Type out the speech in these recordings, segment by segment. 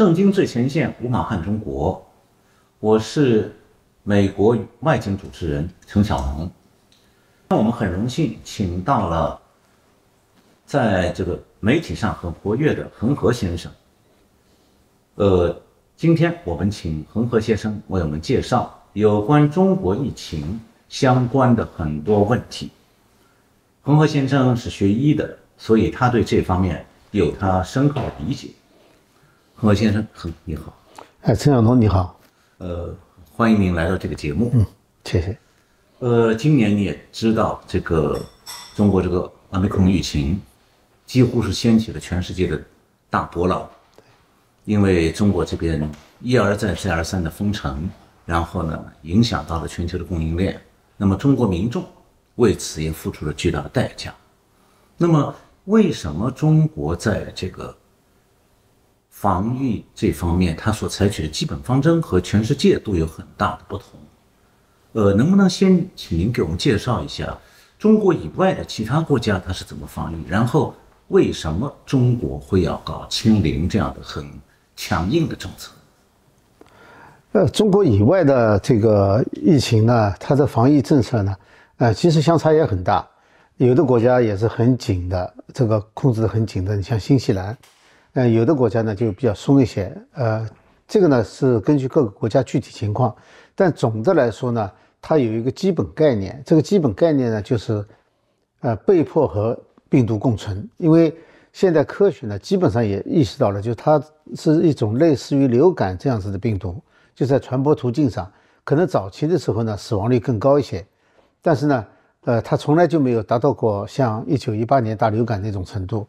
正经最前线，无马汉中国，我是美国外景主持人陈小龙。那我们很荣幸请到了在这个媒体上很活跃的恒河先生。呃，今天我们请恒河先生为我们介绍有关中国疫情相关的很多问题。恒河先生是学医的，所以他对这方面有他深刻的理解。恒河先生，哼你好，哎，陈晓东你好，呃，欢迎您来到这个节目。嗯，谢谢。呃，今年你也知道，这个中国这个奥密克戎疫情几乎是掀起了全世界的大波浪，因为中国这边一而再再而三的封城，然后呢，影响到了全球的供应链，那么中国民众为此也付出了巨大的代价。那么，为什么中国在这个防御这方面，它所采取的基本方针和全世界都有很大的不同？呃，能不能先请您给我们介绍一下中国以外的其他国家它是怎么防御？然后为什么中国会要搞清零这样的很强硬的政策？呃，中国以外的这个疫情呢，它的防疫政策呢，呃，其实相差也很大。有的国家也是很紧的，这个控制的很紧的。你像新西兰，呃，有的国家呢就比较松一些。呃，这个呢是根据各个国家具体情况。但总的来说呢，它有一个基本概念，这个基本概念呢就是，呃，被迫和病毒共存。因为现在科学呢基本上也意识到了，就它是一种类似于流感这样子的病毒，就在传播途径上，可能早期的时候呢死亡率更高一些，但是呢，呃，它从来就没有达到过像一九一八年大流感那种程度，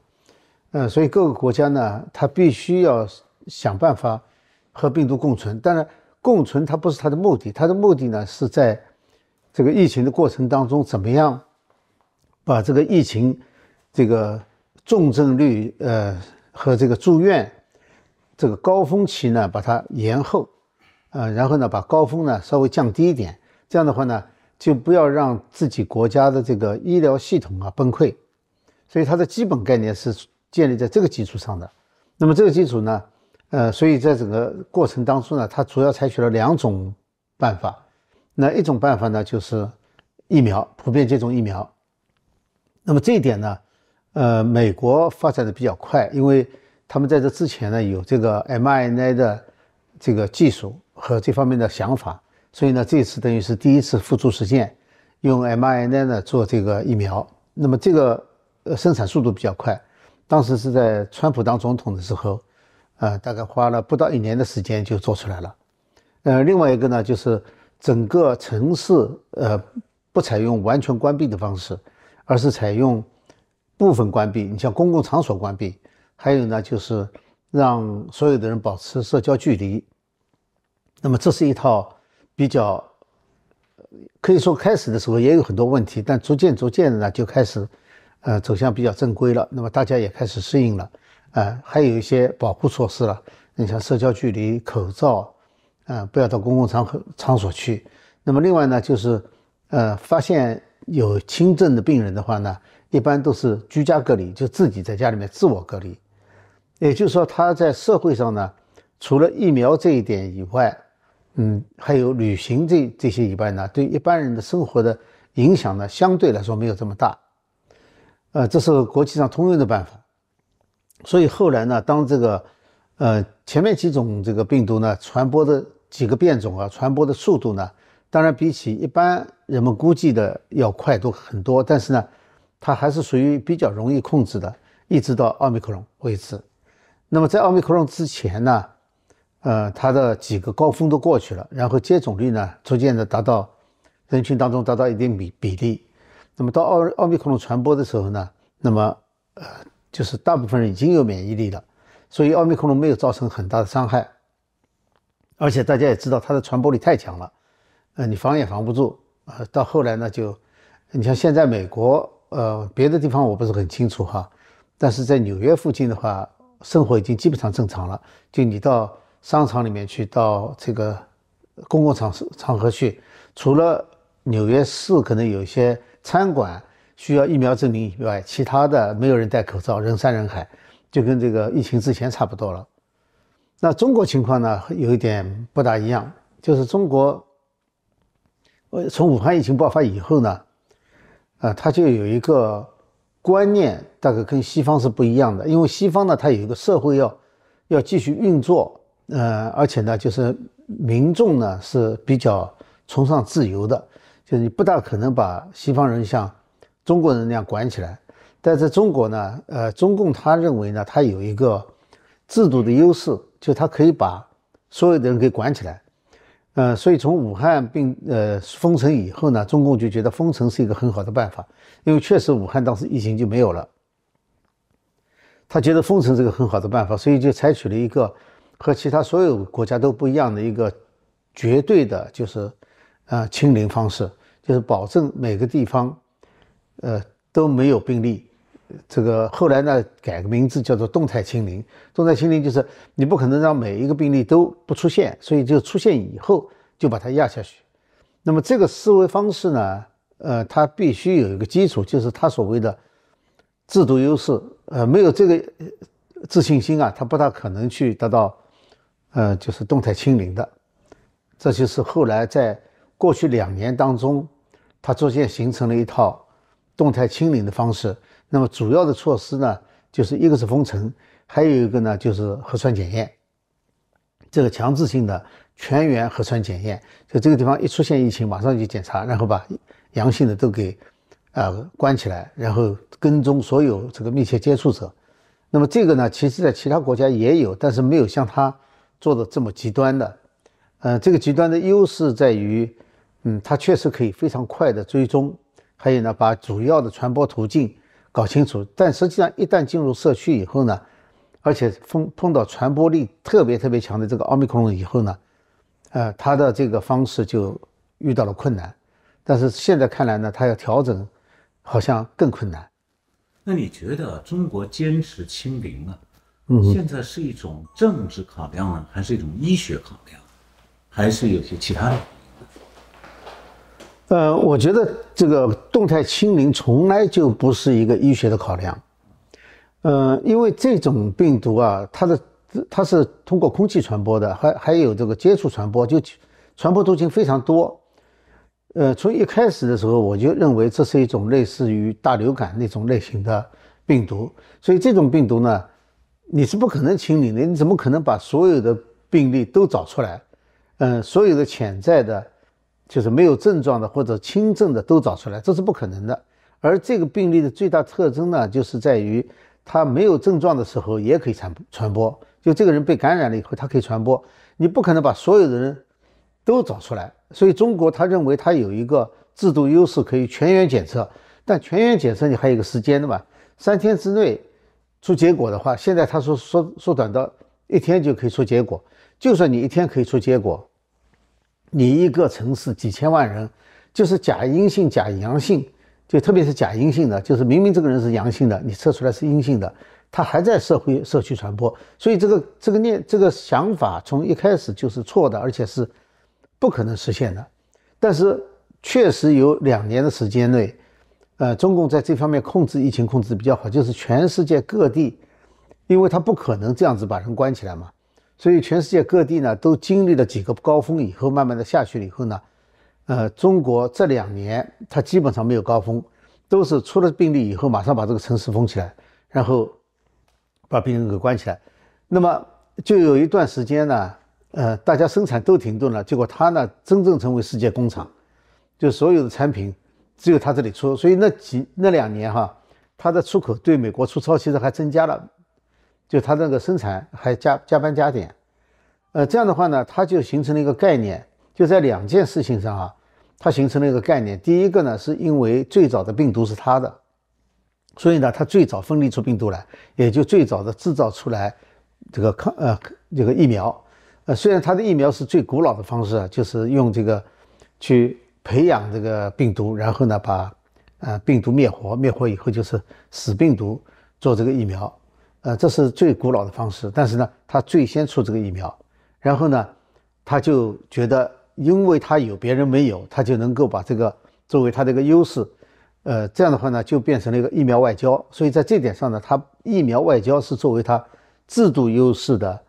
呃，所以各个国家呢，它必须要想办法和病毒共存，当然。共存它不是它的目的，它的目的呢是在这个疫情的过程当中，怎么样把这个疫情这个重症率呃和这个住院这个高峰期呢把它延后，呃，然后呢把高峰呢稍微降低一点，这样的话呢就不要让自己国家的这个医疗系统啊崩溃，所以它的基本概念是建立在这个基础上的。那么这个基础呢？呃，所以在整个过程当中呢，它主要采取了两种办法。那一种办法呢，就是疫苗普遍接种疫苗。那么这一点呢，呃，美国发展的比较快，因为他们在这之前呢有这个 mRNA 的这个技术和这方面的想法，所以呢这次等于是第一次付诸实践，用 mRNA 呢做这个疫苗。那么这个呃生产速度比较快，当时是在川普当总统的时候。呃，大概花了不到一年的时间就做出来了。呃，另外一个呢，就是整个城市呃不采用完全关闭的方式，而是采用部分关闭。你像公共场所关闭，还有呢就是让所有的人保持社交距离。那么这是一套比较可以说开始的时候也有很多问题，但逐渐逐渐的呢就开始呃走向比较正规了。那么大家也开始适应了。啊，还有一些保护措施了，你像社交距离、口罩，啊，不要到公共场合场所去。那么另外呢，就是，呃，发现有轻症的病人的话呢，一般都是居家隔离，就自己在家里面自我隔离。也就是说，他在社会上呢，除了疫苗这一点以外，嗯，还有旅行这这些以外呢，对一般人的生活的影响呢，相对来说没有这么大。呃，这是国际上通用的办法。所以后来呢，当这个，呃，前面几种这个病毒呢传播的几个变种啊，传播的速度呢，当然比起一般人们估计的要快多很多，但是呢，它还是属于比较容易控制的，一直到奥密克戎为止。那么在奥密克戎之前呢，呃，它的几个高峰都过去了，然后接种率呢逐渐的达到人群当中达到一定比比例。那么到奥奥密克戎传播的时候呢，那么呃。就是大部分人已经有免疫力了，所以奥密克戎没有造成很大的伤害，而且大家也知道它的传播力太强了，呃，你防也防不住呃。到后来呢，就你像现在美国，呃，别的地方我不是很清楚哈，但是在纽约附近的话，生活已经基本上正常了。就你到商场里面去，到这个公共场场合去，除了纽约市可能有一些餐馆。需要疫苗证明以外，其他的没有人戴口罩，人山人海，就跟这个疫情之前差不多了。那中国情况呢，有一点不大一样，就是中国，呃，从武汉疫情爆发以后呢，呃，它就有一个观念，大概跟西方是不一样的，因为西方呢，它有一个社会要要继续运作，呃，而且呢，就是民众呢是比较崇尚自由的，就是你不大可能把西方人像中国人那样管起来。但在中国呢，呃，中共他认为呢，他有一个制度的优势，就他可以把所有的人给管起来，呃，所以从武汉病呃封城以后呢，中共就觉得封城是一个很好的办法，因为确实武汉当时疫情就没有了，他觉得封城是个很好的办法，所以就采取了一个和其他所有国家都不一样的一个绝对的，就是呃清零方式，就是保证每个地方呃都没有病例。这个后来呢，改个名字叫做动态清零。动态清零就是你不可能让每一个病例都不出现，所以就出现以后就把它压下去。那么这个思维方式呢，呃，它必须有一个基础，就是它所谓的制度优势。呃，没有这个自信心啊，它不大可能去得到，呃，就是动态清零的。这就是后来在过去两年当中，它逐渐形成了一套动态清零的方式。那么主要的措施呢，就是一个是封城，还有一个呢就是核酸检验，这个强制性的全员核酸检验，就这个地方一出现疫情，马上就检查，然后把阳性的都给呃关起来，然后跟踪所有这个密切接触者。那么这个呢，其实在其他国家也有，但是没有像他做的这么极端的。呃，这个极端的优势在于，嗯，它确实可以非常快的追踪，还有呢，把主要的传播途径。搞清楚，但实际上一旦进入社区以后呢，而且碰碰到传播力特别特别强的这个奥密克戎以后呢，呃，它的这个方式就遇到了困难。但是现在看来呢，它要调整，好像更困难。那你觉得中国坚持清零啊，现在是一种政治考量呢，还是一种医学考量，还是有些其他的？呃，我觉得这个动态清零从来就不是一个医学的考量，呃，因为这种病毒啊，它的它是通过空气传播的，还还有这个接触传播，就传播途径非常多。呃，从一开始的时候，我就认为这是一种类似于大流感那种类型的病毒，所以这种病毒呢，你是不可能清零的，你怎么可能把所有的病例都找出来？嗯，所有的潜在的。就是没有症状的或者轻症的都找出来，这是不可能的。而这个病例的最大特征呢，就是在于他没有症状的时候也可以传传播。就这个人被感染了以后，他可以传播。你不可能把所有的人都找出来。所以中国他认为他有一个制度优势，可以全员检测。但全员检测你还有个时间的嘛？三天之内出结果的话，现在他说缩缩短到一天就可以出结果。就算你一天可以出结果。你一个城市几千万人，就是假阴性、假阳性，就特别是假阴性的，就是明明这个人是阳性的，你测出来是阴性的，他还在社会社区传播，所以这个这个念这个想法从一开始就是错的，而且是不可能实现的。但是确实有两年的时间内，呃，中共在这方面控制疫情控制比较好，就是全世界各地，因为他不可能这样子把人关起来嘛。所以全世界各地呢都经历了几个高峰以后，慢慢的下去了以后呢，呃，中国这两年它基本上没有高峰，都是出了病例以后马上把这个城市封起来，然后把病人给关起来。那么就有一段时间呢，呃，大家生产都停顿了，结果它呢真正成为世界工厂，就所有的产品只有它这里出，所以那几那两年哈，它的出口对美国出超其实还增加了。就它那个生产还加加班加点，呃，这样的话呢，它就形成了一个概念，就在两件事情上啊，它形成了一个概念。第一个呢，是因为最早的病毒是它的，所以呢，它最早分离出病毒来，也就最早的制造出来这个抗呃这个疫苗。呃，虽然它的疫苗是最古老的方式啊，就是用这个去培养这个病毒，然后呢把呃病毒灭活，灭活以后就是死病毒做这个疫苗。呃，这是最古老的方式，但是呢，他最先出这个疫苗，然后呢，他就觉得，因为他有别人没有，他就能够把这个作为他的一个优势，呃，这样的话呢，就变成了一个疫苗外交。所以在这点上呢，他疫苗外交是作为他制度优势的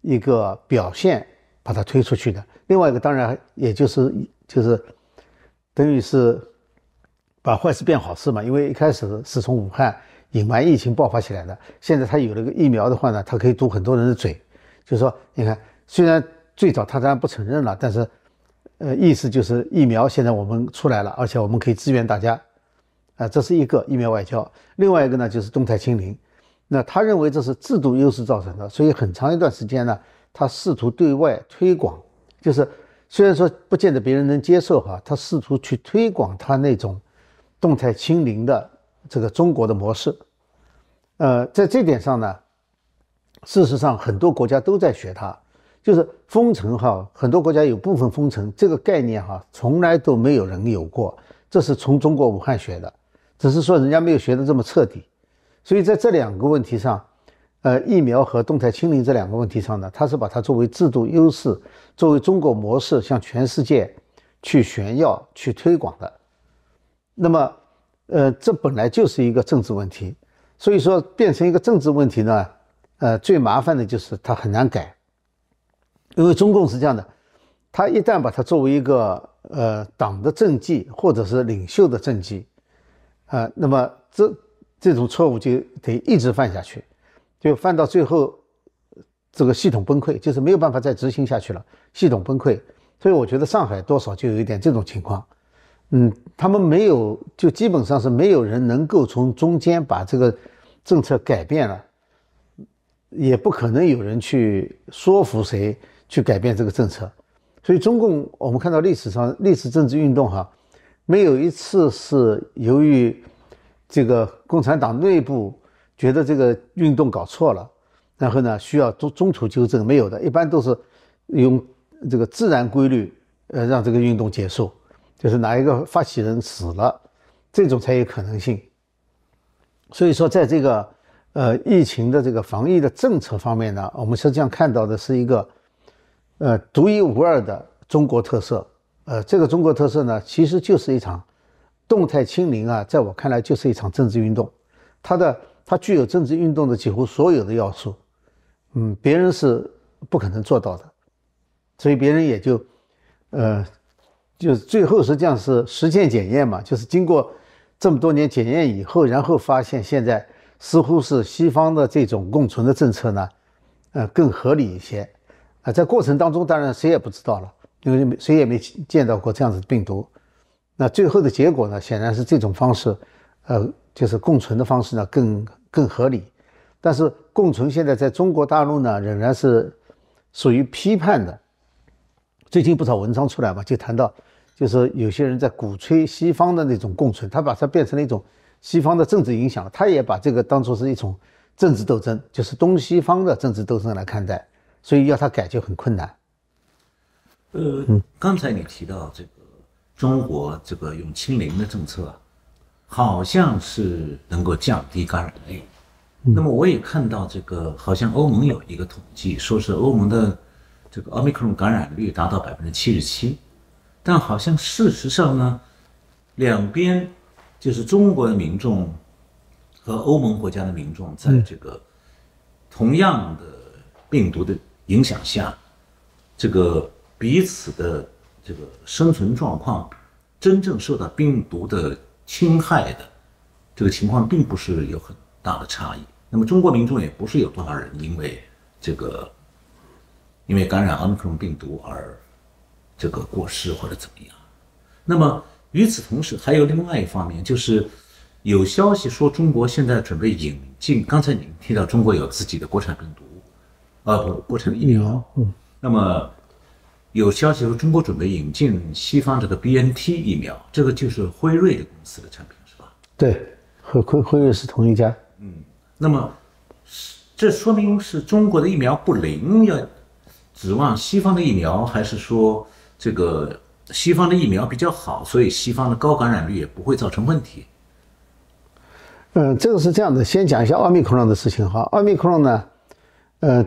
一个表现把它推出去的。另外一个当然也就是就是等于是把坏事变好事嘛，因为一开始是从武汉隐瞒疫情爆发起来的，现在他有了个疫苗的话呢，他可以堵很多人的嘴，就是说你看虽然最早他当然不承认了，但是呃意思就是疫苗现在我们出来了，而且我们可以支援大家。啊，这是一个疫苗外交，另外一个呢就是动态清零，那他认为这是制度优势造成的，所以很长一段时间呢，他试图对外推广，就是虽然说不见得别人能接受哈，他试图去推广他那种动态清零的这个中国的模式，呃，在这点上呢，事实上很多国家都在学它，就是封城哈，很多国家有部分封城这个概念哈，从来都没有人有过，这是从中国武汉学的。只是说人家没有学的这么彻底，所以在这两个问题上，呃，疫苗和动态清零这两个问题上呢，他是把它作为制度优势，作为中国模式向全世界去炫耀、去推广的。那么，呃，这本来就是一个政治问题，所以说变成一个政治问题呢，呃，最麻烦的就是它很难改，因为中共是这样的，他一旦把它作为一个呃党的政绩或者是领袖的政绩。啊，那么这这种错误就得一直犯下去，就犯到最后，这个系统崩溃，就是没有办法再执行下去了，系统崩溃。所以我觉得上海多少就有一点这种情况，嗯，他们没有，就基本上是没有人能够从中间把这个政策改变了，也不可能有人去说服谁去改变这个政策。所以中共，我们看到历史上历史政治运动哈。没有一次是由于这个共产党内部觉得这个运动搞错了，然后呢需要中中途纠正，没有的，一般都是用这个自然规律，呃，让这个运动结束，就是哪一个发起人死了，这种才有可能性。所以说，在这个呃疫情的这个防疫的政策方面呢，我们实际上看到的是一个呃独一无二的中国特色。呃，这个中国特色呢，其实就是一场动态清零啊，在我看来就是一场政治运动，它的它具有政治运动的几乎所有的要素，嗯，别人是不可能做到的，所以别人也就，呃，就是最后实际上是实践检验嘛，就是经过这么多年检验以后，然后发现现在似乎是西方的这种共存的政策呢，呃，更合理一些，啊，在过程当中当然谁也不知道了。因为谁也没见到过这样子的病毒，那最后的结果呢？显然是这种方式，呃，就是共存的方式呢更更合理。但是共存现在在中国大陆呢仍然是属于批判的。最近不少文章出来嘛，就谈到，就是有些人在鼓吹西方的那种共存，他把它变成了一种西方的政治影响，他也把这个当做是一种政治斗争，就是东西方的政治斗争来看待，所以要他改就很困难。呃，刚才你提到这个中国这个用清零的政策，好像是能够降低感染率。那么我也看到这个，好像欧盟有一个统计，说是欧盟的这个奥密克戎感染率达到百分之七十七，但好像事实上呢，两边就是中国的民众和欧盟国家的民众，在这个同样的病毒的影响下，这个。彼此的这个生存状况，真正受到病毒的侵害的这个情况，并不是有很大的差异。那么中国民众也不是有多少人因为这个因为感染奥密克戎病毒而这个过世或者怎么样。那么与此同时，还有另外一方面，就是有消息说中国现在准备引进。刚才你提到中国有自己的国产病毒，啊不，国产疫苗。嗯，那么。有消息说中国准备引进西方这个 B N T 疫苗，这个就是辉瑞的公司的产品是吧？对，和辉辉瑞是同一家。嗯，那么这说明是中国的疫苗不灵，要指望西方的疫苗，还是说这个西方的疫苗比较好，所以西方的高感染率也不会造成问题？嗯，这个是这样的，先讲一下奥密克戎的事情哈。奥密克戎呢，呃。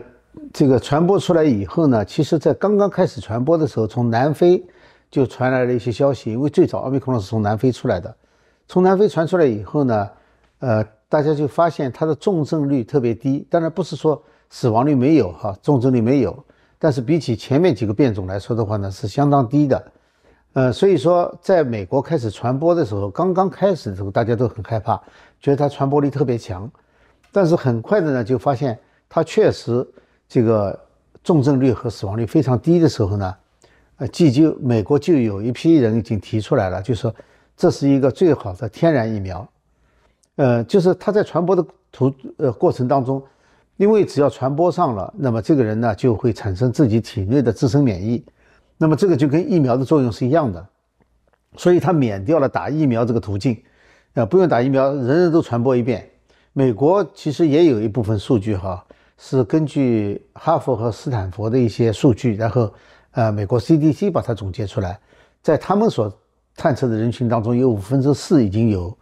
这个传播出来以后呢，其实，在刚刚开始传播的时候，从南非就传来了一些消息，因为最早奥密克戎是从南非出来的。从南非传出来以后呢，呃，大家就发现它的重症率特别低。当然不是说死亡率没有哈，重症率没有，但是比起前面几个变种来说的话呢，是相当低的。呃，所以说在美国开始传播的时候，刚刚开始的时候，大家都很害怕，觉得它传播力特别强，但是很快的呢，就发现它确实这个重症率和死亡率非常低的时候呢，呃，既就美国就有一批人已经提出来了，就说这是一个最好的天然疫苗，呃，就是它在传播的途呃过程当中，因为只要传播上了，那么这个人呢就会产生自己体内的自身免疫。那么这个就跟疫苗的作用是一样的，所以它免掉了打疫苗这个途径，啊，不用打疫苗，人人都传播一遍。美国其实也有一部分数据哈，是根据哈佛和斯坦福的一些数据，然后呃，美国 CDC 把它总结出来，在他们所探测的人群当中，有五分之四已经有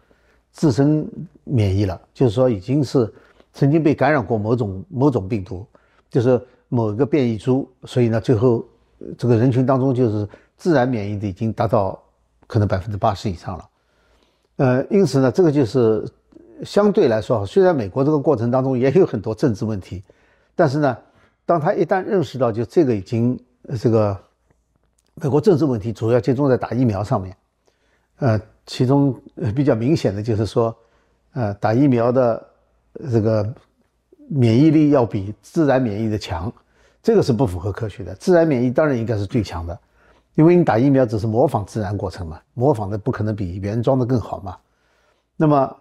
自身免疫了，就是说已经是曾经被感染过某种某种病毒，就是某一个变异株，所以呢，最后。这个人群当中，就是自然免疫的已经达到可能百分之八十以上了，呃，因此呢，这个就是相对来说，虽然美国这个过程当中也有很多政治问题，但是呢，当他一旦认识到就这个已经这个美国政治问题主要集中在打疫苗上面，呃，其中比较明显的就是说，呃，打疫苗的这个免疫力要比自然免疫的强。这个是不符合科学的。自然免疫当然应该是最强的，因为你打疫苗只是模仿自然过程嘛，模仿的不可能比原装的更好嘛。那么，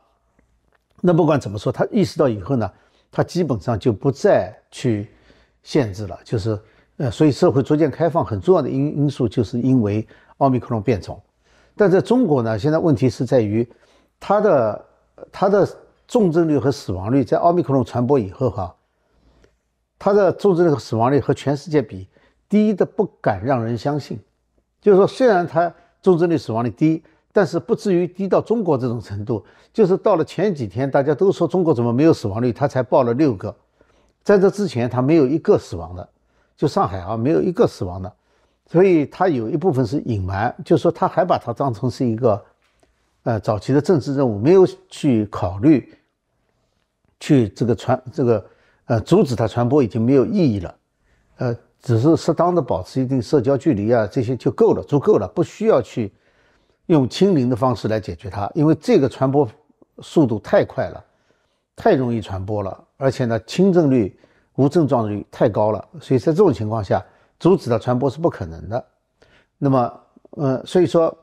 那不管怎么说，他意识到以后呢，他基本上就不再去限制了，就是呃，所以社会逐渐开放很重要的因因素就是因为奥密克戎变种。但在中国呢，现在问题是在于它的它的重症率和死亡率在奥密克戎传播以后哈。它的重症率和死亡率和全世界比低的不敢让人相信，就是说，虽然它重症率、死亡率低，但是不至于低到中国这种程度。就是到了前几天，大家都说中国怎么没有死亡率，它才报了六个，在这之前它没有一个死亡的，就上海啊没有一个死亡的，所以它有一部分是隐瞒，就是说他还把它当成是一个呃早期的政治任务，没有去考虑去这个传这个。呃，阻止它传播已经没有意义了，呃，只是适当的保持一定社交距离啊，这些就够了，足够了，不需要去用清零的方式来解决它，因为这个传播速度太快了，太容易传播了，而且呢，轻症率、无症状率太高了，所以在这种情况下，阻止它传播是不可能的。那么，呃，所以说，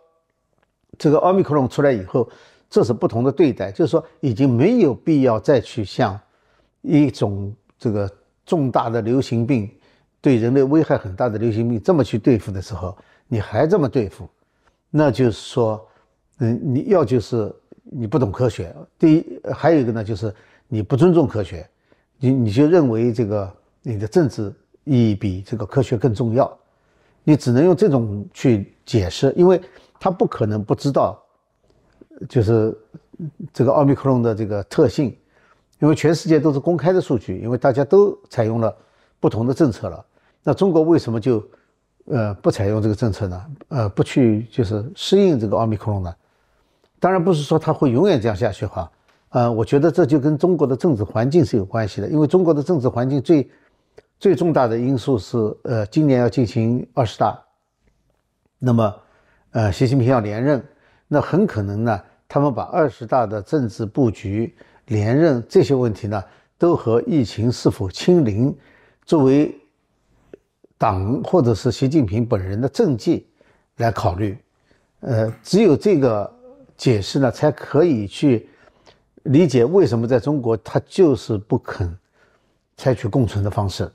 这个奥密克戎出来以后，这是不同的对待，就是说，已经没有必要再去像。一种这个重大的流行病，对人类危害很大的流行病，这么去对付的时候，你还这么对付，那就是说，嗯，你要就是你不懂科学。第一，还有一个呢，就是你不尊重科学，你你就认为这个你的政治意义比这个科学更重要，你只能用这种去解释，因为他不可能不知道，就是这个奥密克戎的这个特性。因为全世界都是公开的数据，因为大家都采用了不同的政策了，那中国为什么就呃不采用这个政策呢？呃，不去就是适应这个奥密克戎呢？当然不是说它会永远这样下去哈，呃，我觉得这就跟中国的政治环境是有关系的，因为中国的政治环境最最重大的因素是呃今年要进行二十大，那么呃习近平要连任，那很可能呢他们把二十大的政治布局。连任这些问题呢，都和疫情是否清零作为党或者是习近平本人的政绩来考虑。呃，只有这个解释呢，才可以去理解为什么在中国他就是不肯采取共存的方式。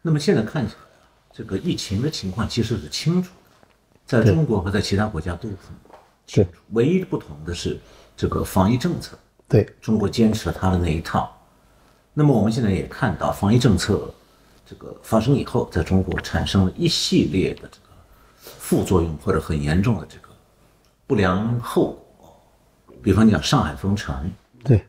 那么现在看起来，这个疫情的情况其实是清楚，在中国和在其他国家都很清楚。唯一不同的是。这个防疫政策，对中国坚持了他的那一套。那么我们现在也看到，防疫政策这个发生以后，在中国产生了一系列的这个副作用或者很严重的这个不良后果。比方讲上海封城，对，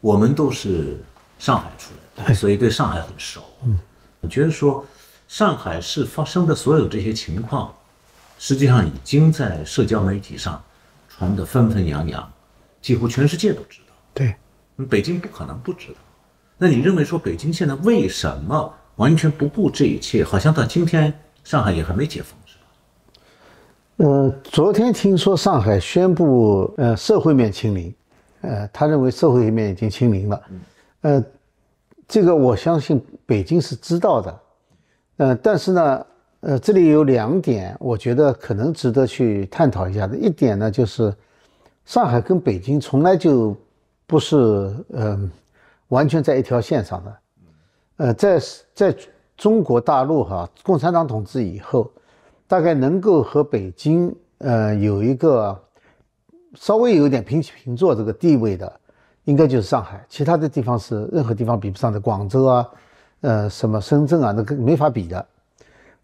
我们都是上海出来的，所以对上海很熟。嗯，我觉得说上海市发生的所有这些情况，实际上已经在社交媒体上。传得纷纷扬扬，几乎全世界都知道。对，北京不可能不知道。那你认为说北京现在为什么完全不顾这一切？好像到今天上海也还没解封，是吧？呃，昨天听说上海宣布，呃，社会面清零，呃，他认为社会面已经清零了，呃，这个我相信北京是知道的，呃，但是呢，呃，这里有两点，我觉得可能值得去探讨一下的。一点呢，就是上海跟北京从来就不是，嗯，完全在一条线上的，呃，在在中国大陆哈，共产党统治以后。大概能够和北京呃有一个稍微有点平起平坐这个地位的，应该就是上海，其他的地方是任何地方比不上的。广州啊，呃，什么深圳啊，那个没法比的。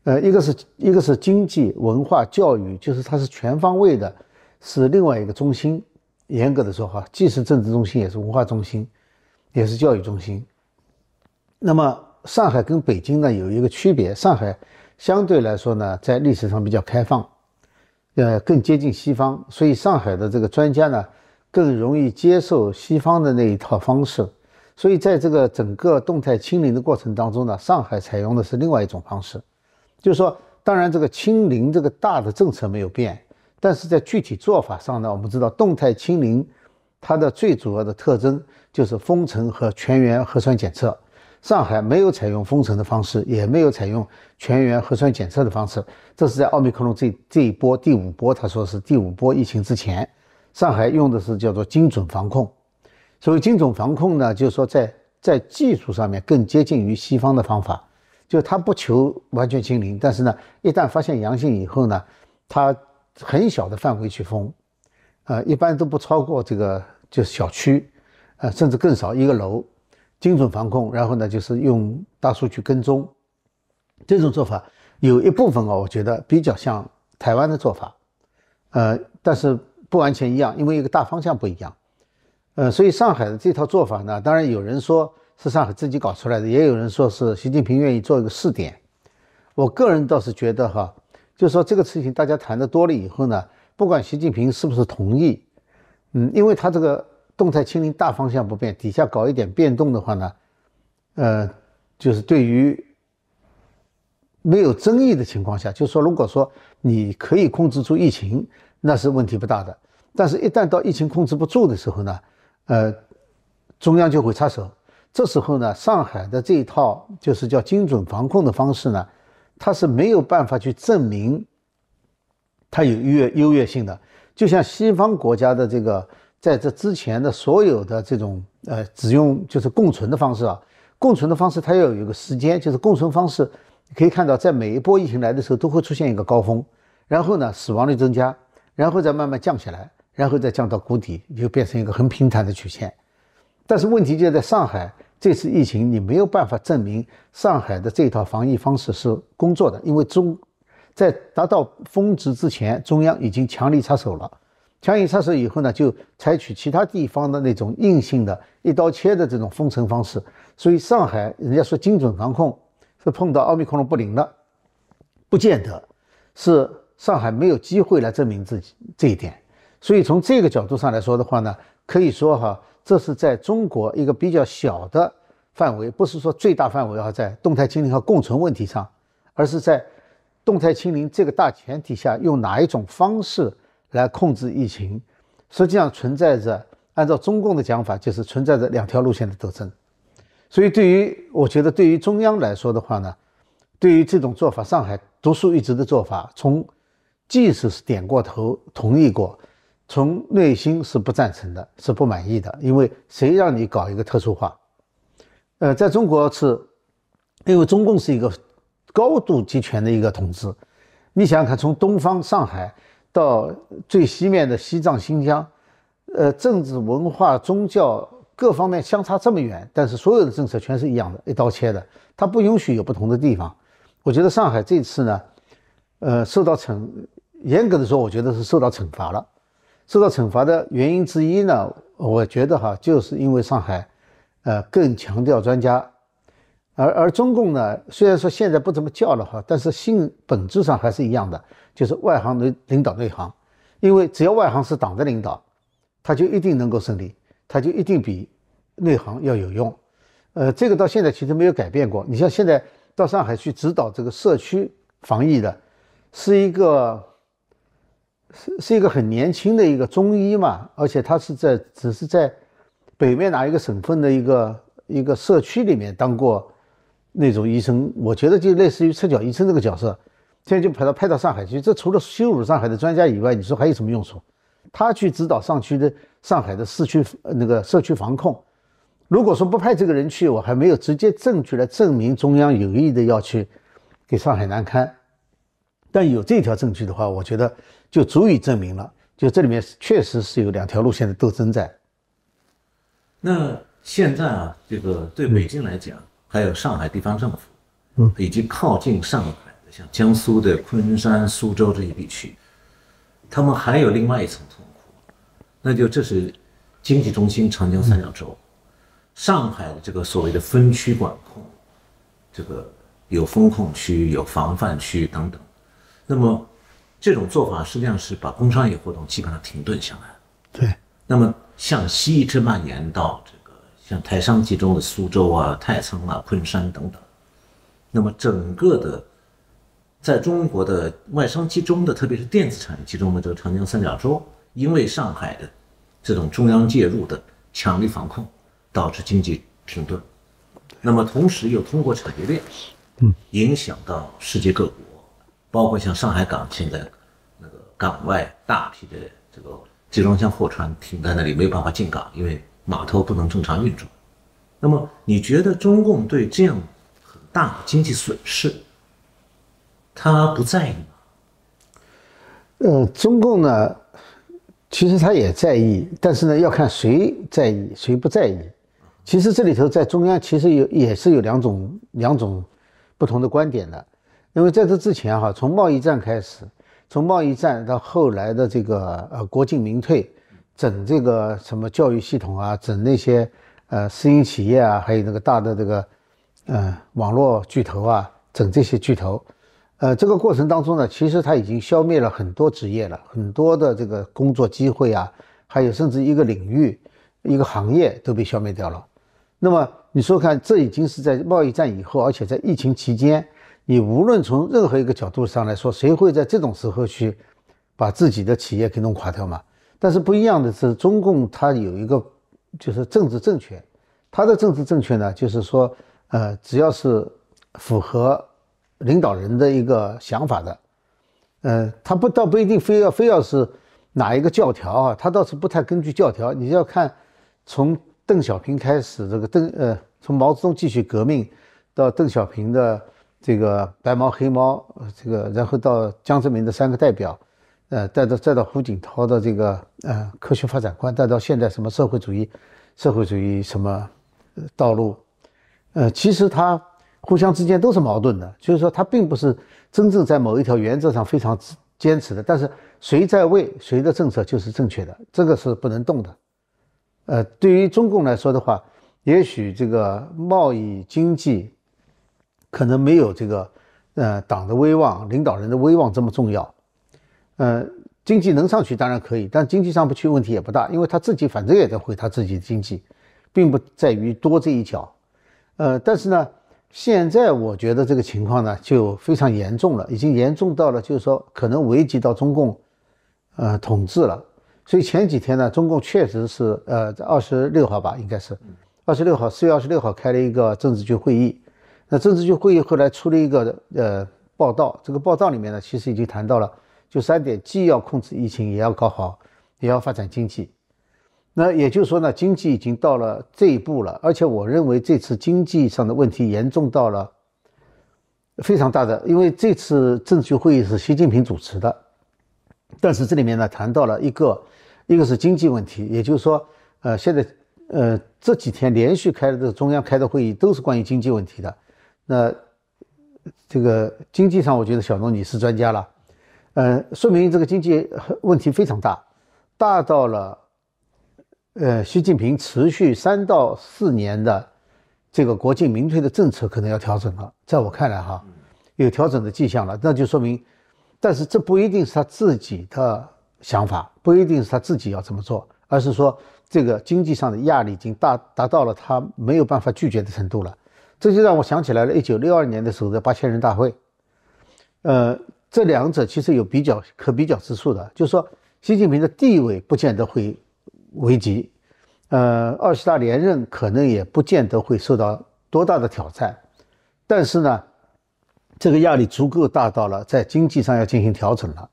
呃，一个是一个是经济、文化、教育，就是它是全方位的，是另外一个中心。严格的说哈，既是政治中心，也是文化中心，也是教育中心。那么上海跟北京呢有一个区别，上海。相对来说呢，在历史上比较开放，呃，更接近西方，所以上海的这个专家呢，更容易接受西方的那一套方式。所以在这个整个动态清零的过程当中呢，上海采用的是另外一种方式，就是说，当然这个清零这个大的政策没有变，但是在具体做法上呢，我们知道动态清零它的最主要的特征就是封城和全员核酸检测。上海没有采用封城的方式，也没有采用全员核酸检测的方式。这是在奥密克戎这这一波第五波，他说是第五波疫情之前，上海用的是叫做精准防控。所谓精准防控呢，就是说在在技术上面更接近于西方的方法，就他不求完全清零，但是呢，一旦发现阳性以后呢，他很小的范围去封，呃，一般都不超过这个就是小区，呃，甚至更少一个楼。精准防控，然后呢，就是用大数据跟踪，这种做法有一部分啊，我觉得比较像台湾的做法，呃，但是不完全一样，因为一个大方向不一样，呃，所以上海的这套做法呢，当然有人说是上海自己搞出来的，也有人说是习近平愿意做一个试点。我个人倒是觉得哈，就是说这个事情大家谈的多了以后呢，不管习近平是不是同意，嗯，因为他这个。动态清零大方向不变，底下搞一点变动的话呢，呃，就是对于没有争议的情况下，就是说，如果说你可以控制住疫情，那是问题不大的。但是，一旦到疫情控制不住的时候呢，呃，中央就会插手。这时候呢，上海的这一套就是叫精准防控的方式呢，它是没有办法去证明它有越优越性的。就像西方国家的这个。在这之前的所有的这种呃，只用就是共存的方式啊，共存的方式它要有一个时间，就是共存方式，可以看到在每一波疫情来的时候都会出现一个高峰，然后呢死亡率增加，然后再慢慢降下来，然后再降到谷底，就变成一个很平坦的曲线。但是问题就在上海这次疫情，你没有办法证明上海的这套防疫方式是工作的，因为中在达到峰值之前，中央已经强力插手了。强硬插手以后呢，就采取其他地方的那种硬性的一刀切的这种封城方式。所以上海人家说精准防控是碰到奥密克戎不灵了，不见得是上海没有机会来证明自己这一点。所以从这个角度上来说的话呢，可以说哈，这是在中国一个比较小的范围，不是说最大范围啊，在动态清零和共存问题上，而是在动态清零这个大前提下，用哪一种方式。来控制疫情，实际上存在着，按照中共的讲法，就是存在着两条路线的斗争。所以，对于我觉得，对于中央来说的话呢，对于这种做法，上海独树一帜的做法，从即使是点过头同意过，从内心是不赞成的，是不满意的。因为谁让你搞一个特殊化？呃，在中国是，因为中共是一个高度集权的一个统治。你想想看，从东方上海。到最西面的西藏、新疆，呃，政治、文化、宗教各方面相差这么远，但是所有的政策全是一样的，一刀切的，它不允许有不同的地方。我觉得上海这次呢，呃，受到惩，严格的说，我觉得是受到惩罚了。受到惩罚的原因之一呢，我觉得哈，就是因为上海，呃，更强调专家。而而中共呢，虽然说现在不怎么叫了哈，但是性本质上还是一样的，就是外行领领导内行，因为只要外行是党的领导，他就一定能够胜利，他就一定比内行要有用。呃，这个到现在其实没有改变过。你像现在到上海去指导这个社区防疫的，是一个是是一个很年轻的一个中医嘛，而且他是在只是在北面哪一个省份的一个一个社区里面当过那种医生，我觉得就类似于赤脚医生这个角色。现在就派到派到上海去，这除了羞辱上海的专家以外，你说还有什么用处？他去指导上区的上海的市区那个社区防控。如果说不派这个人去，我还没有直接证据来证明中央有意的要去给上海难堪。但有这条证据的话，我觉得就足以证明了，就这里面确实是有两条路线的斗争在。那现在啊，这个对北京来讲，还有上海地方政府，嗯，以及靠近上海的。像江苏的昆山、苏州这一地区，他们还有另外一层痛苦，那就这是经济中心长江三角洲，上海的这个所谓的分区管控，这个有风控区、有防范区等等，那么这种做法实际上是把工商业活动基本上停顿下来。对，那么向西一直蔓延到这个像台商集中的苏州啊、太仓啊、昆山等等，那么整个的。在中国的外商集中的，特别是电子产业集中的这个长江三角洲，因为上海的这种中央介入的强力防控，导致经济停顿。那么同时又通过产业链，嗯，影响到世界各国，包括像上海港现在那个港外大批的这个集装箱货船停在那里，没有办法进港，因为码头不能正常运转。那么你觉得中共对这样很大的经济损失？他不在意吗？呃，中共呢，其实他也在意，但是呢，要看谁在意，谁不在意。其实这里头在中央，其实有也是有两种两种不同的观点的。因为在这之前哈，从贸易战开始，从贸易战到后来的这个呃国进民退，整这个什么教育系统啊，整那些呃私营企业啊，还有那个大的这个呃网络巨头啊，整这些巨头。呃，这个过程当中呢，其实它已经消灭了很多职业了，很多的这个工作机会啊，还有甚至一个领域、一个行业都被消灭掉了。那么你说看，这已经是在贸易战以后，而且在疫情期间，你无论从任何一个角度上来说，谁会在这种时候去把自己的企业给弄垮掉嘛？但是不一样的是，中共它有一个就是政治正确，它的政治正确呢，就是说，呃，只要是符合。领导人的一个想法的，呃，他不倒不一定非要非要是哪一个教条啊，他倒是不太根据教条。你要看从邓小平开始，这个邓呃，从毛泽东继续革命到邓小平的这个白猫黑猫，这个然后到江泽民的三个代表，呃，再到再到胡锦涛的这个呃科学发展观，再到现在什么社会主义社会主义什么道路，呃，其实他。互相之间都是矛盾的，就是说他并不是真正在某一条原则上非常坚持的，但是谁在位，谁的政策就是正确的，这个是不能动的。呃，对于中共来说的话，也许这个贸易经济可能没有这个呃党的威望、领导人的威望这么重要。呃，经济能上去当然可以，但经济上不去问题也不大，因为他自己反正也在毁他自己的经济，并不在于多这一脚。呃，但是呢。现在我觉得这个情况呢就非常严重了，已经严重到了就是说可能危及到中共，呃统治了。所以前几天呢，中共确实是呃在二十六号吧，应该是二十六号，四月二十六号开了一个政治局会议。那政治局会议后来出了一个呃报道，这个报道里面呢其实已经谈到了，就三点：既要控制疫情，也要搞好，也要发展经济。那也就是说呢，经济已经到了这一步了，而且我认为这次经济上的问题严重到了非常大的，因为这次政治局会议是习近平主持的，但是这里面呢谈到了一个，一个是经济问题，也就是说，呃，现在呃这几天连续开的这个中央开的会议都是关于经济问题的，那这个经济上，我觉得小龙你是专家了，呃，说明这个经济问题非常大，大到了。呃，习近平持续三到四年的这个国进民退的政策可能要调整了，在我看来哈，有调整的迹象了，那就说明，但是这不一定是他自己的想法，不一定是他自己要这么做，而是说这个经济上的压力已经大达到了他没有办法拒绝的程度了。这就让我想起来了，一九六二年的时候的八千人大会，呃，这两者其实有比较可比较之处的，就是说习近平的地位不见得会危及，呃，二十大连任可能也不见得会受到多大的挑战，但是呢，这个压力足够大到了在经济上要进行调整了。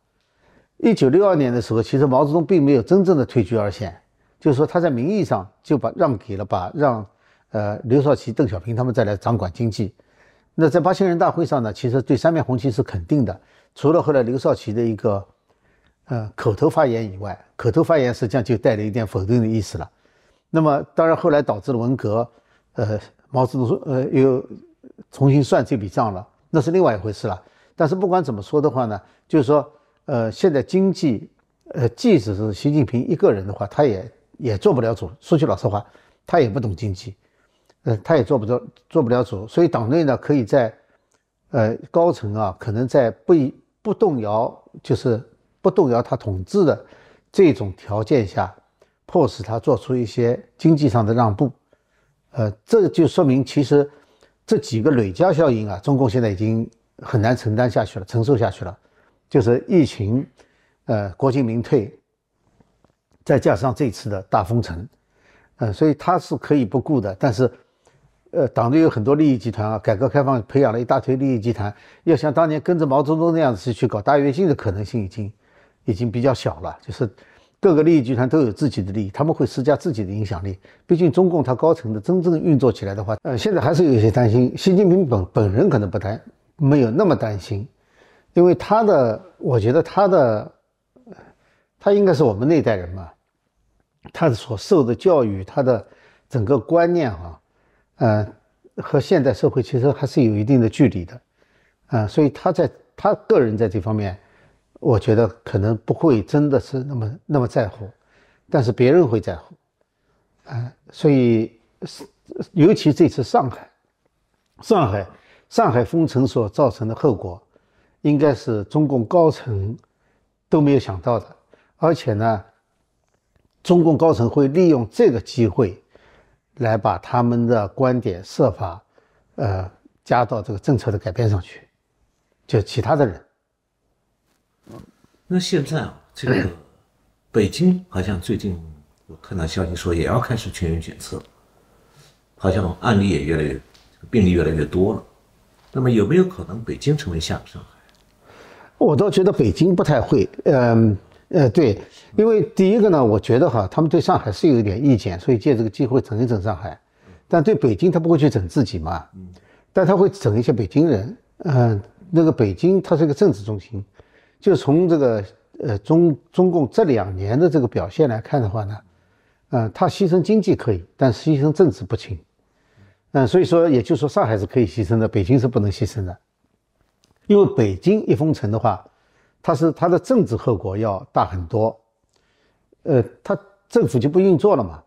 一九六二年的时候，其实毛泽东并没有真正的退居二线，就是说他在名义上就把让给了把让。呃，刘少奇、邓小平他们再来掌管经济，那在八千人大会上呢，其实对三面红旗是肯定的。除了后来刘少奇的一个呃口头发言以外，口头发言实际上就带了一点否定的意思了。那么当然后来导致了文革，呃，毛泽东说呃又重新算这笔账了，那是另外一回事了。但是不管怎么说的话呢，就是说呃现在经济呃即使是习近平一个人的话，他也也做不了主。说句老实话，他也不懂经济。呃，他也做不做，做不了主，所以党内呢，可以在，呃，高层啊，可能在不不动摇，就是不动摇他统治的这种条件下，迫使他做出一些经济上的让步，呃，这就说明其实这几个累加效应啊，中共现在已经很难承担下去了，承受下去了，就是疫情，呃，国进民退，再加上这次的大封城，呃，所以他是可以不顾的，但是。呃，党内有很多利益集团啊，改革开放培养了一大堆利益集团，要像当年跟着毛泽东那样子去搞大跃进的可能性已经已经比较小了。就是各个利益集团都有自己的利益，他们会施加自己的影响力。毕竟中共它高层的真正运作起来的话，呃，现在还是有一些担心。习近平本本人可能不担，没有那么担心，因为他的，我觉得他的，他应该是我们那一代人嘛，他所受的教育，他的整个观念哈。呃，和现代社会其实还是有一定的距离的，啊，所以他在他个人在这方面，我觉得可能不会真的是那么那么在乎，但是别人会在乎，啊，所以是尤其这次上海，上海上海封城所造成的后果，应该是中共高层都没有想到的，而且呢，中共高层会利用这个机会。来把他们的观点设法，呃，加到这个政策的改变上去，就其他的人。那现在啊，这个 北京好像最近我看到消息说也要开始全员检测，好像案例也越来越，病例越来越多了。那么有没有可能北京成为下个上海？我倒觉得北京不太会，嗯。呃，对，因为第一个呢，我觉得哈，他们对上海是有一点意见，所以借这个机会整一整上海，但对北京他不会去整自己嘛，嗯，但他会整一些北京人，嗯，那个北京它是一个政治中心，就从这个呃中中共这两年的这个表现来看的话呢，嗯，他牺牲经济可以，但牺牲政治不轻，嗯，所以说也就是说上海是可以牺牲的，北京是不能牺牲的，因为北京一封城的话。它是它的政治后果要大很多，呃，它政府就不运作了嘛。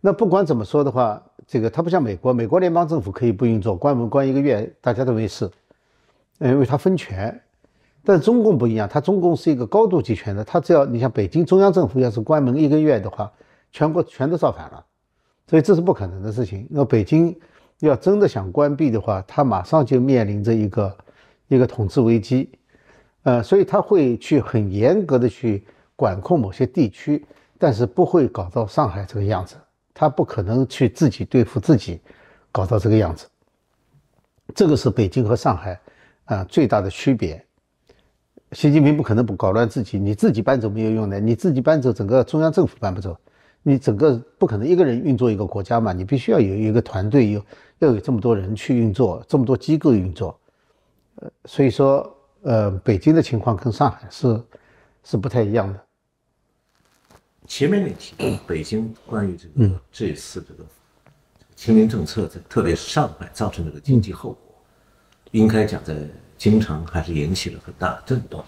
那不管怎么说的话，这个它不像美国，美国联邦政府可以不运作，关门关一个月大家都没事，因为它分权。但中共不一样，它中共是一个高度集权的，它只要你像北京中央政府要是关门一个月的话，全国全都造反了，所以这是不可能的事情。那北京要真的想关闭的话，它马上就面临着一个一个统治危机。呃，所以他会去很严格的去管控某些地区，但是不会搞到上海这个样子。他不可能去自己对付自己，搞到这个样子。这个是北京和上海啊最大的区别。习近平不可能不搞乱自己，你自己搬走没有用的，你自己搬走，整个中央政府搬不走，你整个不可能一个人运作一个国家嘛，你必须要有一个团队，有要有这么多人去运作，这么多机构运作。呃，所以说。呃，北京的情况跟上海是是不太一样的。前面那题，北京关于这个嗯这次这个清零政策，在特别是上海造成这个经济后果，应该讲在京城还是引起了很大的震动。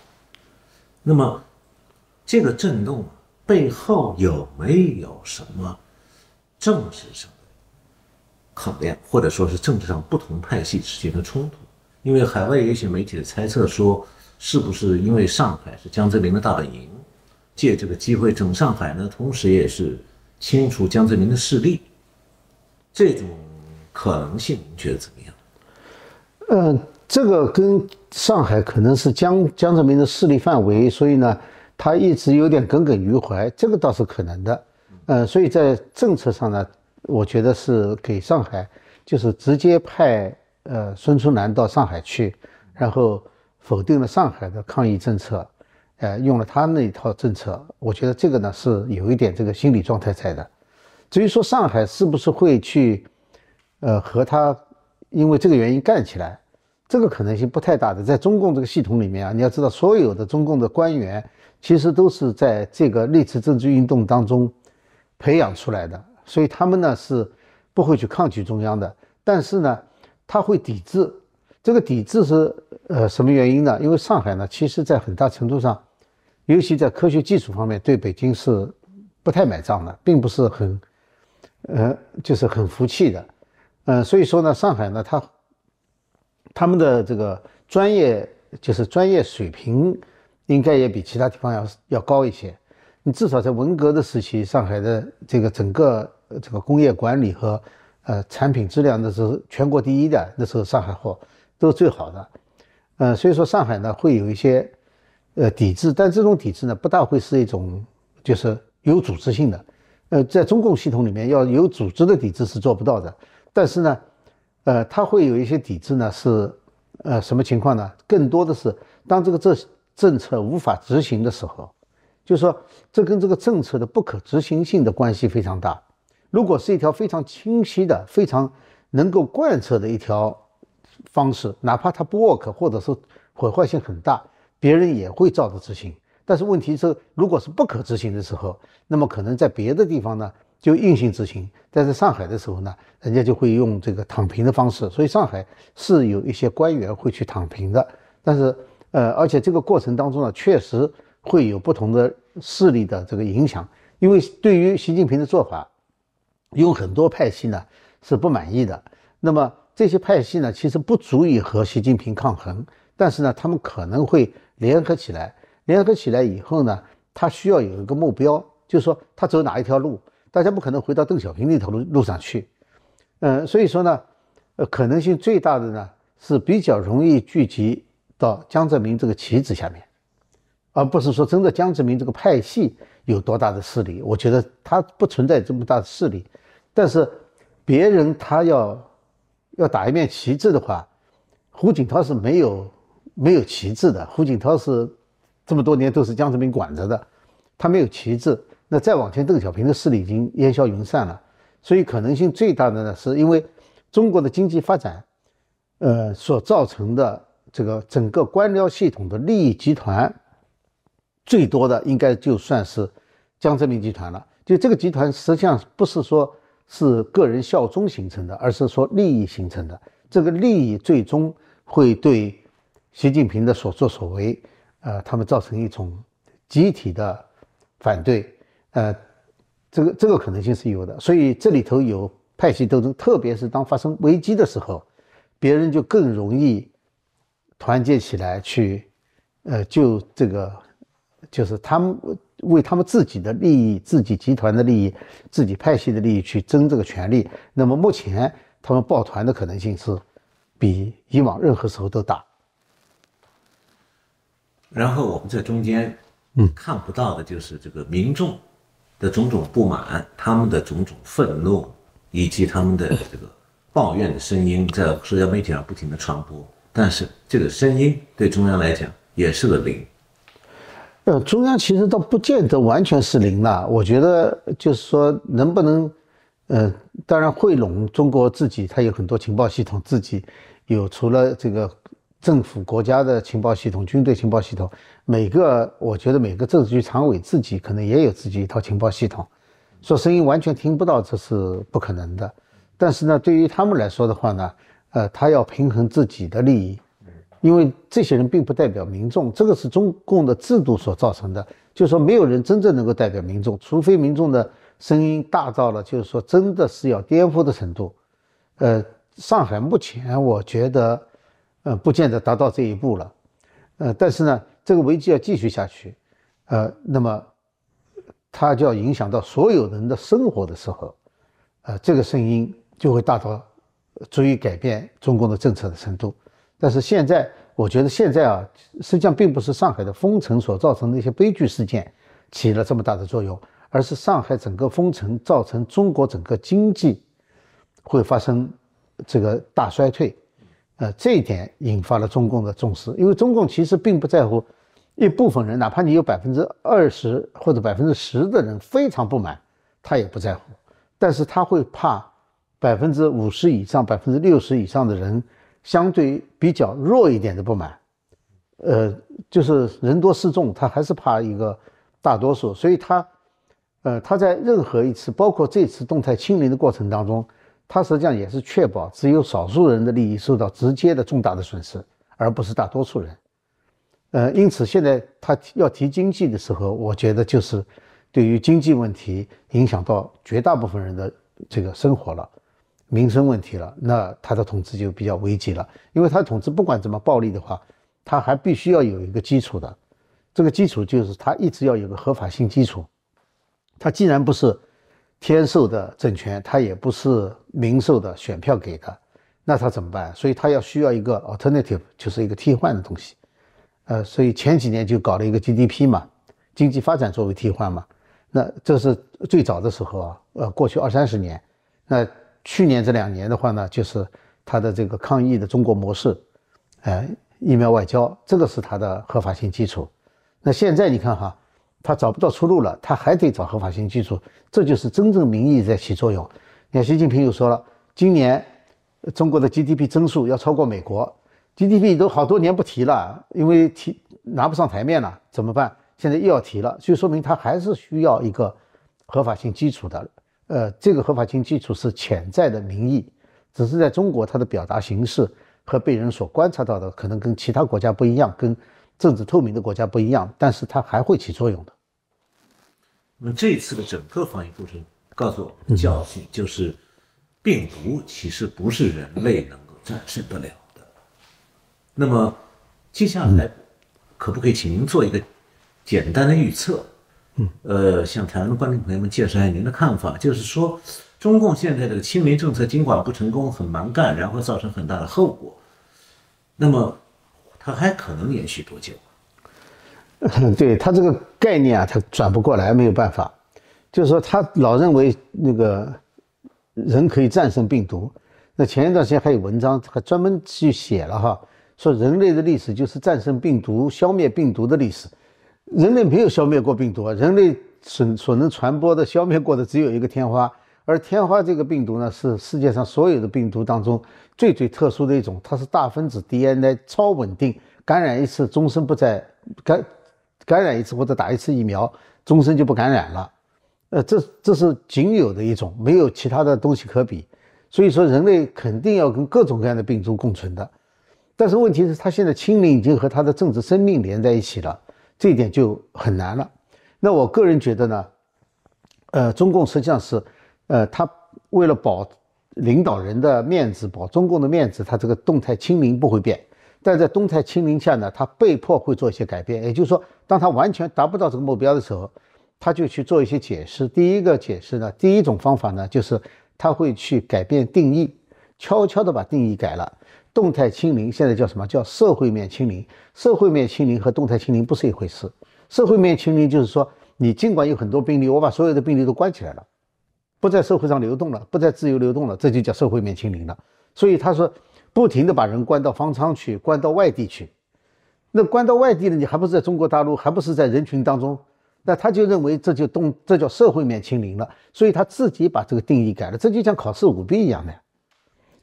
那么这个震动背后有没有什么政治上的考量，或者说是政治上不同派系之间的冲突？因为海外有一些媒体的猜测说，是不是因为上海是江泽民的大本营，借这个机会整上海呢？同时也是清除江泽民的势力，这种可能性，你觉得怎么样？嗯，这个跟上海可能是江江泽民的势力范围，所以呢，他一直有点耿耿于怀，这个倒是可能的。呃，所以在政策上呢，我觉得是给上海，就是直接派呃孙春兰到上海去，然后否定了上海的抗疫政策，呃，用了他那一套政策，我觉得这个呢是有一点这个心理状态在的。至于说上海是不是会去，呃，和他因为这个原因干起来，这个可能性不太大的。在中共这个系统里面啊，你要知道，所有的中共的官员其实都是在这个历次政治运动当中。培养出来的，所以他们呢是不会去抗拒中央的，但是呢，他会抵制。这个抵制是呃什么原因呢？因为上海呢，其实在很大程度上，尤其在科学技术方面，对北京是不太买账的，并不是很呃就是很服气的。嗯，所以说呢，上海呢，他他们的这个专业就是专业水平，应该也比其他地方要要高一些。你至少在文革的时期，上海的这个整个这个工业管理和呃产品质量那是全国第一的，那时候上海货都是最好的，呃，所以说上海呢会有一些呃抵制，但这种抵制呢不大会是一种就是有组织性的，呃，在中共系统里面要有组织的抵制是做不到的，但是呢，呃，它会有一些抵制呢是呃什么情况呢？更多的是当这个政政策无法执行的时候。就是说，这跟这个政策的不可执行性的关系非常大。如果是一条非常清晰的、非常能够贯彻的一条方式，哪怕它不 work，或者是毁坏性很大，别人也会照着执行。但是问题是，如果是不可执行的时候，那么可能在别的地方呢就硬性执行，但在上海的时候呢，人家就会用这个躺平的方式。所以上海是有一些官员会去躺平的。但是，呃，而且这个过程当中呢，确实。会有不同的势力的这个影响，因为对于习近平的做法，有很多派系呢是不满意的。那么这些派系呢，其实不足以和习近平抗衡，但是呢，他们可能会联合起来。联合起来以后呢，他需要有一个目标，就是说他走哪一条路，大家不可能回到邓小平那条路路上去。嗯，所以说呢，呃，可能性最大的呢是比较容易聚集到江泽民这个旗帜下面。而不是说真的江泽民这个派系有多大的势力，我觉得他不存在这么大的势力。但是别人他要要打一面旗帜的话，胡锦涛是没有没有旗帜的。胡锦涛是这么多年都是江泽民管着的，他没有旗帜。那再往前，邓小平的势力已经烟消云散了。所以可能性最大的呢，是因为中国的经济发展，呃，所造成的这个整个官僚系统的利益集团。最多的应该就算是江泽民集团了。就这个集团实际上不是说是个人效忠形成的，而是说利益形成的。这个利益最终会对习近平的所作所为，呃，他们造成一种集体的反对。呃，这个这个可能性是有的。所以这里头有派系斗争，特别是当发生危机的时候，别人就更容易团结起来去，呃，就这个。就是他们为他们自己的利益、自己集团的利益、自己派系的利益去争这个权利。那么目前他们抱团的可能性是比以往任何时候都大。然后我们在中间，嗯，看不到的就是这个民众的种种不满、他们的种种愤怒，以及他们的这个抱怨的声音，在社交媒体上不停的传播。但是这个声音对中央来讲也是个零。呃，中央其实倒不见得完全是零了。我觉得就是说，能不能，呃，当然汇拢中国自己，它有很多情报系统，自己有除了这个政府国家的情报系统、军队情报系统，每个我觉得每个政治局常委自己可能也有自己一套情报系统，说声音完全听不到，这是不可能的。但是呢，对于他们来说的话呢，呃，他要平衡自己的利益。因为这些人并不代表民众，这个是中共的制度所造成的。就是说，没有人真正能够代表民众，除非民众的声音大到了，就是说真的是要颠覆的程度。呃，上海目前我觉得，呃，不见得达到这一步了。呃，但是呢，这个危机要继续下去，呃，那么它就要影响到所有人的生活的时候，呃，这个声音就会大到足以改变中共的政策的程度。但是现在，我觉得现在啊，实际上并不是上海的封城所造成的一些悲剧事件起了这么大的作用，而是上海整个封城造成中国整个经济会发生这个大衰退，呃，这一点引发了中共的重视，因为中共其实并不在乎。一部分人，哪怕你有百分之二十或者百分之十的人非常不满，他也不在乎，但是他会怕百分之五十以上、百分之六十以上的人相对比较弱一点的不满，呃，就是人多势众，他还是怕一个大多数，所以他，呃，他在任何一次，包括这次动态清零的过程当中，他实际上也是确保只有少数人的利益受到直接的重大的损失，而不是大多数人。呃，因此现在他要提经济的时候，我觉得就是对于经济问题影响到绝大部分人的这个生活了，民生问题了，那他的统治就比较危急了。因为他统治不管怎么暴力的话，他还必须要有一个基础的，这个基础就是他一直要有个合法性基础。他既然不是天授的政权，他也不是民授的选票给的，那他怎么办？所以他要需要一个 alternative，就是一个替换的东西。呃，所以前几年就搞了一个 GDP 嘛，经济发展作为替换嘛。那这是最早的时候啊，呃，过去二三十年。那去年这两年的话呢，就是它的这个抗疫的中国模式，呃，疫苗外交，这个是它的合法性基础。那现在你看哈，他找不到出路了，他还得找合法性基础，这就是真正民意在起作用。你看习近平又说了，今年中国的 GDP 增速要超过美国。GDP 都好多年不提了，因为提拿不上台面了，怎么办？现在又要提了，就说明它还是需要一个合法性基础的。呃，这个合法性基础是潜在的民意，只是在中国它的表达形式和被人所观察到的可能跟其他国家不一样，跟政治透明的国家不一样，但是它还会起作用的。那么这一次的整个防疫过程告诉我们教训就是，病毒其实不是人类能够战胜得了的。那么，接下来可不可以请您做一个简单的预测？嗯，呃，向台湾的观众朋友们介绍一下您的看法，就是说，中共现在这个清零政策尽管不成功，很蛮干，然后造成很大的后果，那么它还可能延续多久？嗯 对他这个概念啊，他转不过来，没有办法。就是说，他老认为那个人可以战胜病毒。那前一段时间还有文章还专门去写了哈。说人类的历史就是战胜病毒、消灭病毒的历史。人类没有消灭过病毒，人类所所能传播的、消灭过的只有一个天花。而天花这个病毒呢，是世界上所有的病毒当中最最特殊的一种，它是大分子 DNA 超稳定，感染一次终身不再感感染一次或者打一次疫苗，终身就不感染了。呃，这这是仅有的一种，没有其他的东西可比。所以说，人类肯定要跟各种各样的病毒共存的。但是问题是，他现在清零已经和他的政治生命连在一起了，这一点就很难了。那我个人觉得呢，呃，中共实际上是，呃，他为了保领导人的面子，保中共的面子，他这个动态清零不会变。但在动态清零下呢，他被迫会做一些改变。也就是说，当他完全达不到这个目标的时候，他就去做一些解释。第一个解释呢，第一种方法呢，就是他会去改变定义，悄悄地把定义改了。动态清零现在叫什么？叫社会面清零。社会面清零和动态清零不是一回事。社会面清零就是说，你尽管有很多病例，我把所有的病例都关起来了，不在社会上流动了，不再自由流动了，这就叫社会面清零了。所以他说，不停的把人关到方舱去，关到外地去。那关到外地了，你还不是在中国大陆，还不是在人群当中？那他就认为这就动，这叫社会面清零了。所以他自己把这个定义改了，这就像考试舞弊一样的。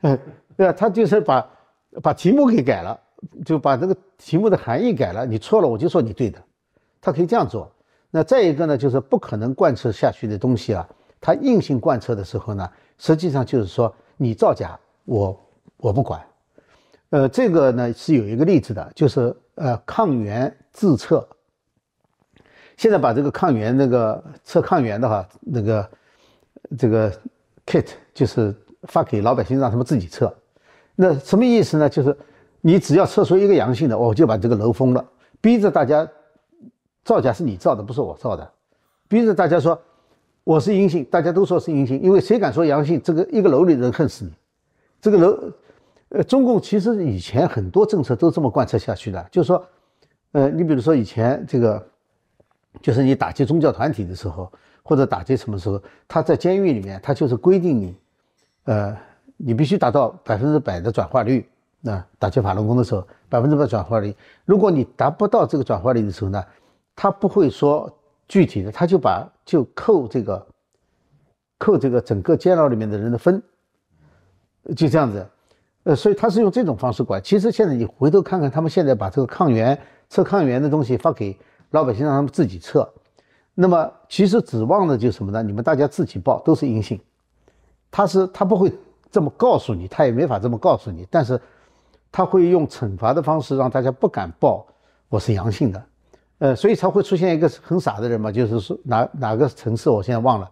嗯，对吧？他就是把。把题目给改了，就把这个题目的含义改了。你错了，我就说你对的。他可以这样做。那再一个呢，就是不可能贯彻下去的东西啊，他硬性贯彻的时候呢，实际上就是说你造假，我我不管。呃，这个呢是有一个例子的，就是呃抗原自测。现在把这个抗原那个测抗原的哈，那个这个 kit 就是发给老百姓，让他们自己测。那什么意思呢？就是你只要测出一个阳性的，我就把这个楼封了，逼着大家造假是你造的，不是我造的。逼着大家说我是阴性，大家都说是阴性，因为谁敢说阳性，这个一个楼里人恨死你。这个楼，呃，中共其实以前很多政策都这么贯彻下去的，就是说，呃，你比如说以前这个，就是你打击宗教团体的时候，或者打击什么时候，他在监狱里面，他就是规定你，呃，你必须达到百分之百的转化率。那打击法轮功的时候，百分之百转化率，如果你达不到这个转化率的时候呢，他不会说具体的，他就把就扣这个，扣这个整个监牢里面的人的分，就这样子，呃，所以他是用这种方式管。其实现在你回头看看，他们现在把这个抗原测抗原的东西发给老百姓，让他们自己测，那么其实指望的就什么呢？你们大家自己报都是阴性，他是他不会这么告诉你，他也没法这么告诉你，但是。他会用惩罚的方式让大家不敢报我是阳性的，呃，所以才会出现一个很傻的人嘛，就是说哪哪个城市我现在忘了，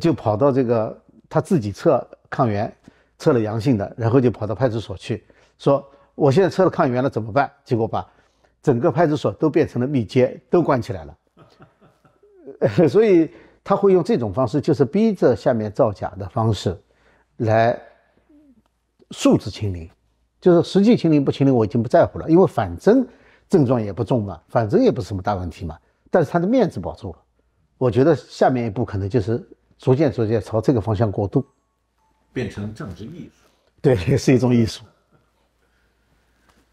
就跑到这个他自己测抗原，测了阳性的，然后就跑到派出所去说我现在测了抗原了怎么办？结果把整个派出所都变成了密接，都关起来了。所以他会用这种方式，就是逼着下面造假的方式，来数字清零。就是实际清零不清零，我已经不在乎了，因为反正症状也不重嘛，反正也不是什么大问题嘛。但是他的面子保住了，我觉得下面一步可能就是逐渐逐渐朝这个方向过渡，变成政治艺术。对，是一种艺术。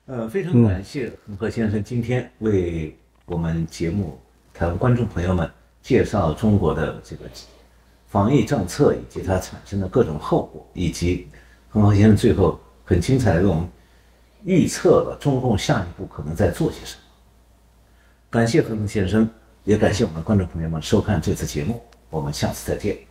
呃，非常感谢恒河先生今天为我们节目台湾观众朋友们介绍中国的这个防疫政策以及它产生的各种后果，以及恒河先生最后。很精彩的给，我们预测了中共下一步可能在做些什么。感谢何腾先生，也感谢我们的观众朋友们收看这次节目，我们下次再见。